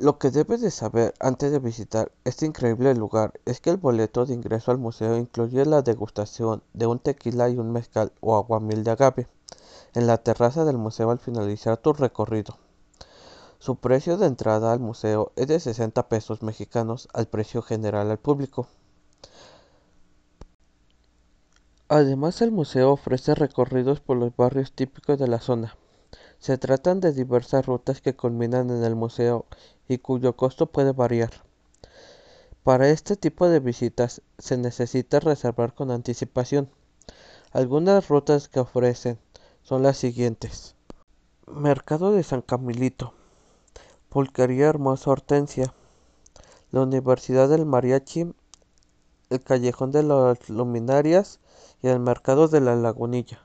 Lo que debes de saber antes de visitar este increíble lugar es que el boleto de ingreso al museo incluye la degustación de un tequila y un mezcal o aguamiel de agave en la terraza del museo al finalizar tu recorrido. Su precio de entrada al museo es de 60 pesos mexicanos al precio general al público. Además el museo ofrece recorridos por los barrios típicos de la zona. Se tratan de diversas rutas que culminan en el museo y cuyo costo puede variar. Para este tipo de visitas se necesita reservar con anticipación. Algunas rutas que ofrecen son las siguientes. Mercado de San Camilito, Pulquería Hermosa Hortensia, la Universidad del Mariachi, el Callejón de las Luminarias y el Mercado de la Lagunilla.